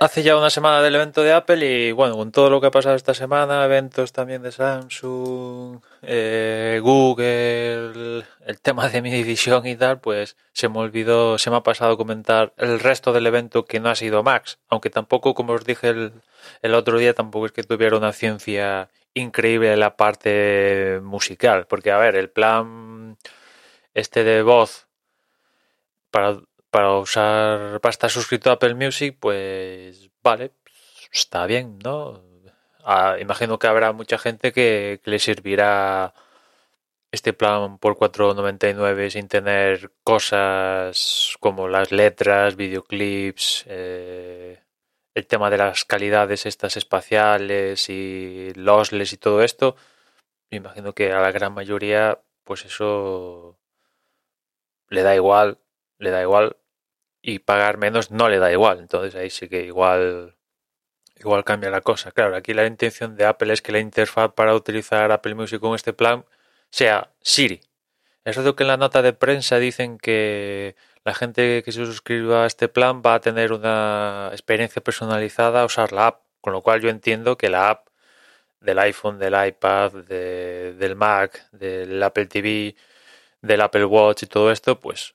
Hace ya una semana del evento de Apple y bueno, con todo lo que ha pasado esta semana, eventos también de Samsung, eh, Google, el tema de mi división y tal, pues se me olvidó, se me ha pasado comentar el resto del evento que no ha sido Max, aunque tampoco, como os dije el, el otro día, tampoco es que tuviera una ciencia increíble en la parte musical, porque a ver, el plan este de voz para para usar, para estar suscrito a Apple Music, pues vale, está bien, ¿no? Ah, imagino que habrá mucha gente que, le servirá este plan por 4.99 sin tener cosas como las letras, videoclips, eh, el tema de las calidades estas espaciales y lossless y todo esto. Imagino que a la gran mayoría, pues eso le da igual le da igual y pagar menos no le da igual. Entonces ahí sí que igual igual cambia la cosa. Claro, aquí la intención de Apple es que la interfaz para utilizar Apple Music con este plan sea Siri. Es cierto que en la nota de prensa dicen que la gente que se suscriba a este plan va a tener una experiencia personalizada a usar la app, con lo cual yo entiendo que la app del iPhone, del iPad, del Mac, del Apple TV, del Apple Watch y todo esto, pues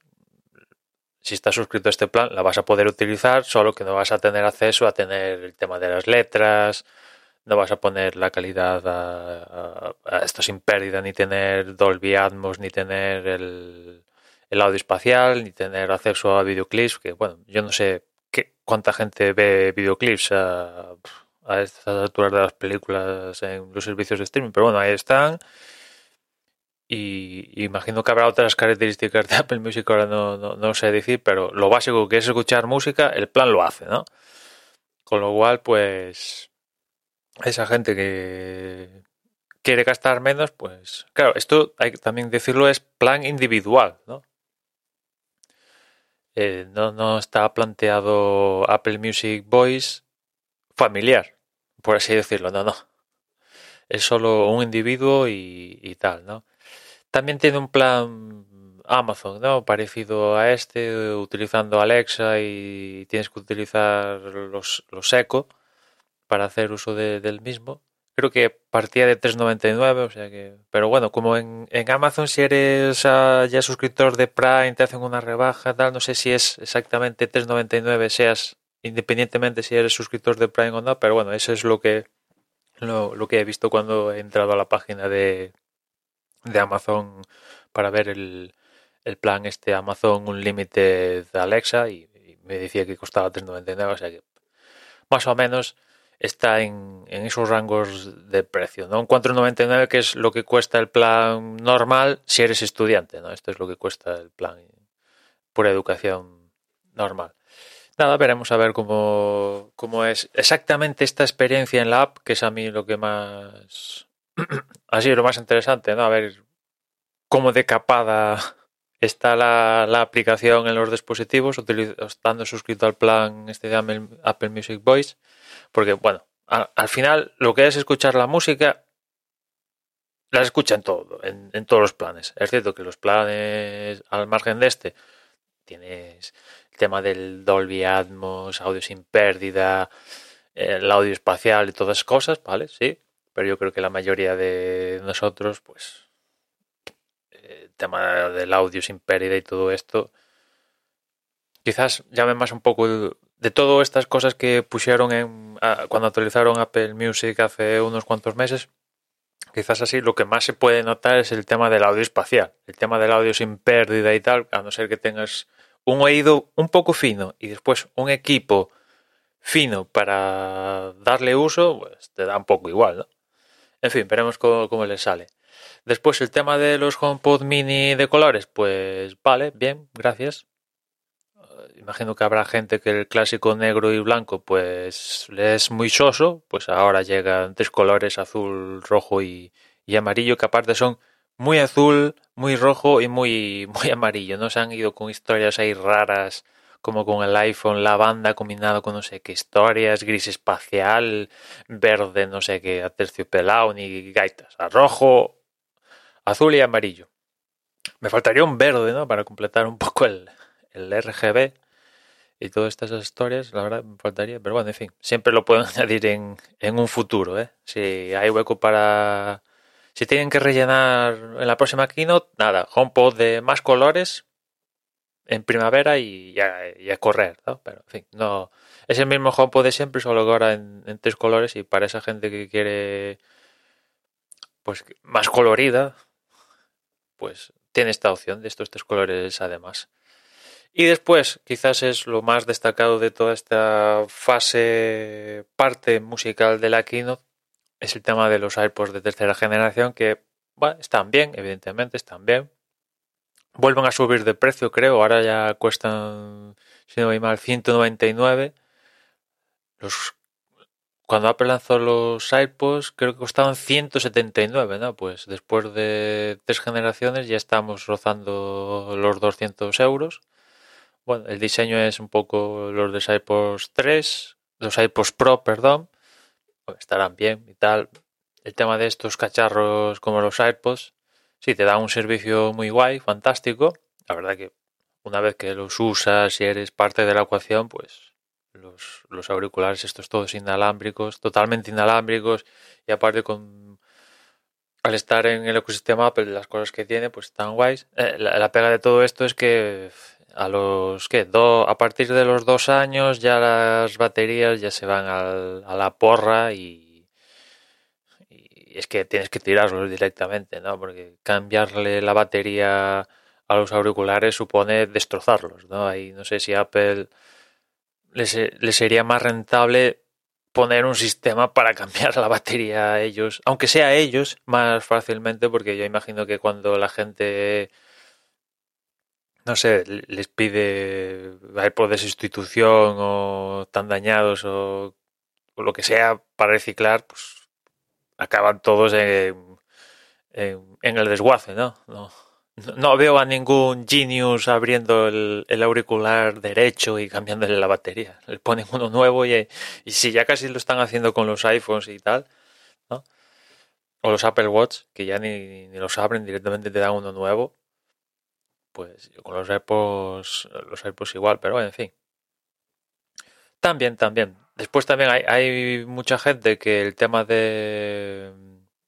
si estás suscrito a este plan, la vas a poder utilizar, solo que no vas a tener acceso a tener el tema de las letras, no vas a poner la calidad a, esto sin pérdida, ni tener Dolby Atmos, ni tener el, audio espacial, ni tener acceso a videoclips, que bueno, yo no sé qué, cuánta gente ve videoclips a, a estas alturas de las películas en los servicios de streaming, pero bueno, ahí están y, imagino que habrá otras características de Apple Music, ahora no, no, sé decir, pero lo básico que es escuchar música, el plan lo hace, ¿no? Con lo cual, pues, esa gente que quiere gastar menos, pues, claro, esto hay que también decirlo, es plan individual, ¿no? Eh, no, no está planteado Apple Music Voice familiar, por así decirlo, no, no. Es solo un individuo y, y tal, ¿no? También tiene un plan Amazon, ¿no? Parecido a este, utilizando Alexa y tienes que utilizar los, los Echo para hacer uso del mismo. Creo que partía de 3.99, o sea que... Pero bueno, como en, en Amazon si eres ah, ya suscriptor de Prime, te hacen una rebaja, tal, no sé si es exactamente 3.99, seas independientemente si eres suscriptor de Prime o no, pero bueno, eso es lo que, lo, lo que he visto cuando he entrado a la página de, de Amazon para ver el, el plan este Amazon Unlimited Alexa y, me decía que costaba 3.99, o sea que más o menos está en, en esos rangos de precio, ¿no? Un 4.99 que es lo que cuesta el plan normal si eres estudiante, ¿no? Esto es lo que cuesta el plan por educación normal. Nada, veremos a ver cómo, cómo es exactamente esta experiencia en la app, que es a mí lo que más Así lo más interesante, ¿no? A ver cómo decapada está la, aplicación en los dispositivos, estando suscrito al plan este de Apple Music Voice, porque bueno, al final lo que es escuchar la música, la escucha en todo, en, en, todos los planes. Es cierto que los planes, al margen de este, tienes el tema del Dolby Atmos, audio sin pérdida, el audio espacial y todas esas cosas, ¿vale? Sí, pero yo creo que la mayoría de nosotros, pues, el tema del audio sin pérdida y todo esto, quizás llame más un poco de todas estas cosas que pusieron en, cuando actualizaron Apple Music hace unos cuantos meses. Quizás así lo que más se puede notar es el tema del audio espacial, el tema del audio sin pérdida y tal, a no ser que tengas un oído un poco fino y después un equipo fino para darle uso, pues te da un poco igual, ¿no? En fin, veremos cómo, cómo les sale. Después el tema de los HomePod mini de colores, pues vale, bien, gracias. Imagino que habrá gente que el clásico negro y blanco pues le es muy soso, pues ahora llegan tres colores, azul, rojo y, y amarillo, que aparte son muy azul, muy rojo y muy, muy amarillo. No se han ido con historias ahí raras como con el iPhone lavanda combinado con no sé qué historias, gris espacial, verde, no sé qué, aterciopelado, ni gaitas, a rojo, azul y amarillo. Me faltaría un verde, ¿no? Para completar un poco el, el RGB y todas estas historias, la verdad me faltaría, pero bueno, en fin, siempre lo pueden añadir en, en un futuro, ¿eh? Si hay hueco para... Si tienen que rellenar en la próxima keynote, nada, HomePod de más colores, en primavera y ya, a correr, ¿no? Pero, en fin, no. Es el mismo HomePod de siempre, solo que ahora en, tres colores y para esa gente que quiere, pues, más colorida, pues tiene esta opción de estos tres colores además. Y después, quizás es lo más destacado de toda esta fase, parte musical de la keynote, es el tema de los AirPods de tercera generación que, bueno, están bien, evidentemente, están bien, vuelven a subir de precio, creo. Ahora ya cuestan, si no voy mal, 199. Los, cuando Apple lanzó los iPods, creo que costaban 179, ¿no? Pues después de tres generaciones ya estamos rozando los 200 euros. Bueno, el diseño es un poco los de iPods 3, los iPods Pro, perdón. estarán bien y tal. El tema de estos cacharros como los iPods Sí, te da un servicio muy guay, fantástico. La verdad que una vez que los usas y eres parte de la ecuación, pues los, los auriculares estos todos inalámbricos, totalmente inalámbricos y aparte con al estar en el ecosistema Apple las cosas que tiene pues están guays. Eh, la, pega de todo esto es que a los que a partir de los dos años ya las baterías ya se van a la porra y es que tienes que tirarlos directamente, ¿no? Porque cambiarle la batería a los auriculares supone destrozarlos, ¿no? Ahí no sé si Apple les, sería más rentable poner un sistema para cambiar la batería a ellos, aunque sea a ellos más fácilmente, porque yo imagino que cuando la gente, no sé, les pide por de sustitución o tan dañados o, o lo que sea para reciclar, pues acaban todos en, el desguace, ¿no? ¿no? No veo a ningún genius abriendo el, auricular derecho y cambiándole la batería. Le ponen uno nuevo y, y si ya casi lo están haciendo con los iPhones y tal, ¿no? O los Apple Watch, que ya ni, ni los abren, directamente te dan uno nuevo. Pues con los AirPods, los AirPods igual, pero en fin. También, también. Después también hay, mucha gente que el tema de,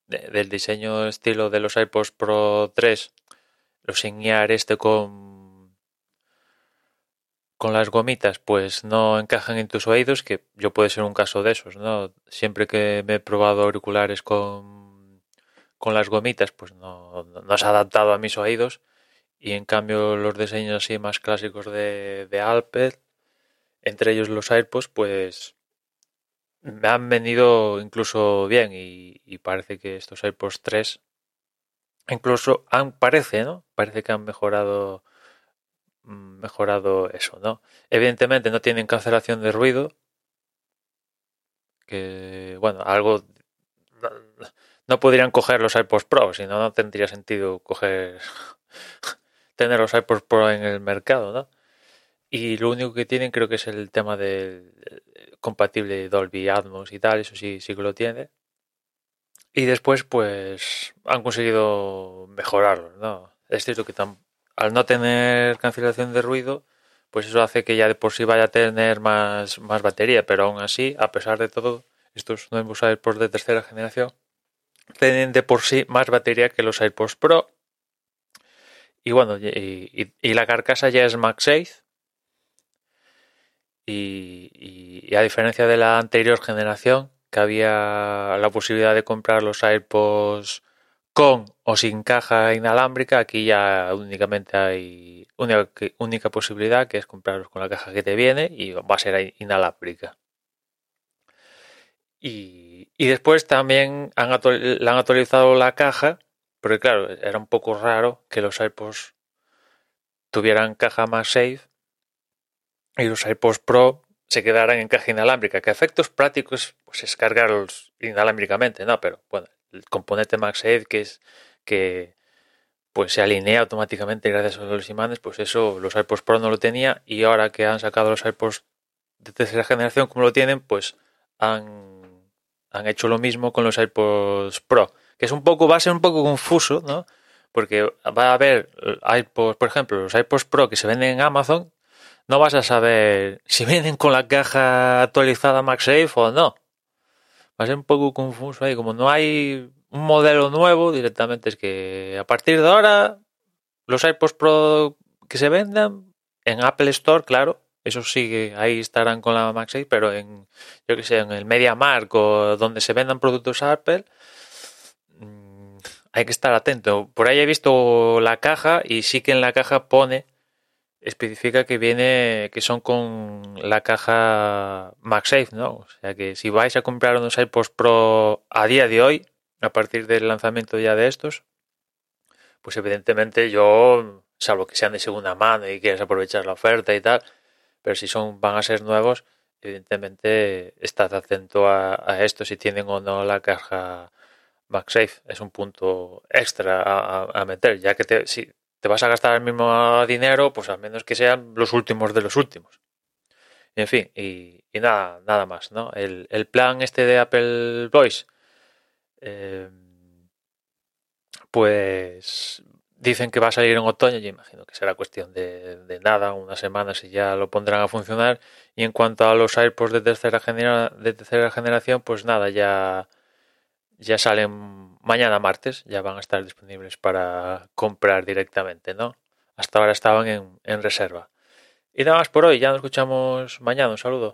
del diseño estilo de los iPods Pro 3, los Signear este con con las gomitas, pues no encajan en tus oídos, que yo puede ser un caso de esos, ¿no? Siempre que me he probado auriculares con, con las gomitas, pues no, no, se ha adaptado a mis oídos. Y en cambio los diseños así más clásicos de, de entre ellos los AirPods, pues me han venido incluso bien y, parece que estos AirPods 3 incluso han, parece, ¿no? Parece que han mejorado mm, mejorado eso, ¿no? Evidentemente no tienen cancelación de ruido, que bueno, algo no, podrían coger los AirPods Pro, si no no tendría sentido coger tener los AirPods Pro en el mercado, ¿no? Y lo único que tienen creo que es el tema de compatible Dolby Atmos y tal, eso sí, sí que lo tiene. Y después, pues, han conseguido mejorarlo, ¿no? Es cierto que al no tener cancelación de ruido, pues eso hace que ya de por sí vaya a tener más, más batería, pero aún así, a pesar de todo, estos nuevos AirPods de tercera generación tienen de por sí más batería que los AirPods Pro. Y bueno, y, y la carcasa ya es MagSafe, y, a diferencia de la anterior generación, que había la posibilidad de comprar los AirPods con o sin caja inalámbrica, aquí ya únicamente hay una única posibilidad que es comprarlos con la caja que te viene y va a ser inalámbrica. Y, después también han le han actualizado la caja, porque claro, era un poco raro que los AirPods tuvieran caja más safe y los AirPods Pro se quedaran en caja inalámbrica, que efectos prácticos pues es cargarlos inalámbricamente, ¿no? Pero bueno, el componente MagSafe que es que pues se alinea automáticamente gracias a los imanes, pues eso los AirPods Pro no lo tenía y ahora que han sacado los AirPods de tercera generación como lo tienen, pues han, han hecho lo mismo con los AirPods Pro, que es un poco, va a ser un poco confuso, ¿no? Porque va a haber AirPods, por ejemplo, los AirPods Pro que se venden en Amazon, no vas a saber si vienen con la caja actualizada MagSafe o no. Va a ser un poco confuso ahí, como no hay un modelo nuevo, directamente es que a partir de ahora los iPods Pro que se vendan en Apple Store, claro, eso sigue, ahí estarán con la MagSafe, pero en, yo que sé, en el MediaMark o donde se vendan productos Apple, mm, hay que estar atento. Por ahí he visto la caja y sí que en la caja pone especifica que viene, que son con la caja MagSafe, ¿no? O sea que si vais a comprar unos iPods Pro a día de hoy, a partir del lanzamiento ya de estos, pues evidentemente yo, salvo que sean de segunda mano y quieras aprovechar la oferta y tal, pero si son, van a ser nuevos, evidentemente estad atento a, esto, si tienen o no la caja MagSafe. Es un punto extra a, meter, ya que te, si, te vas a gastar el mismo dinero, pues al menos que sean los últimos de los últimos. En fin, y, nada, nada más, ¿no? El, plan este de Apple Voice, eh, pues dicen que va a salir en otoño, yo imagino que será cuestión de, nada, unas semanas y ya lo pondrán a funcionar. Y en cuanto a los AirPods de tercera, de tercera generación, pues nada, ya ya salen mañana martes, ya van a estar disponibles para comprar directamente, ¿no? Hasta ahora estaban en, en reserva. Y nada más por hoy, ya nos escuchamos mañana, un saludo.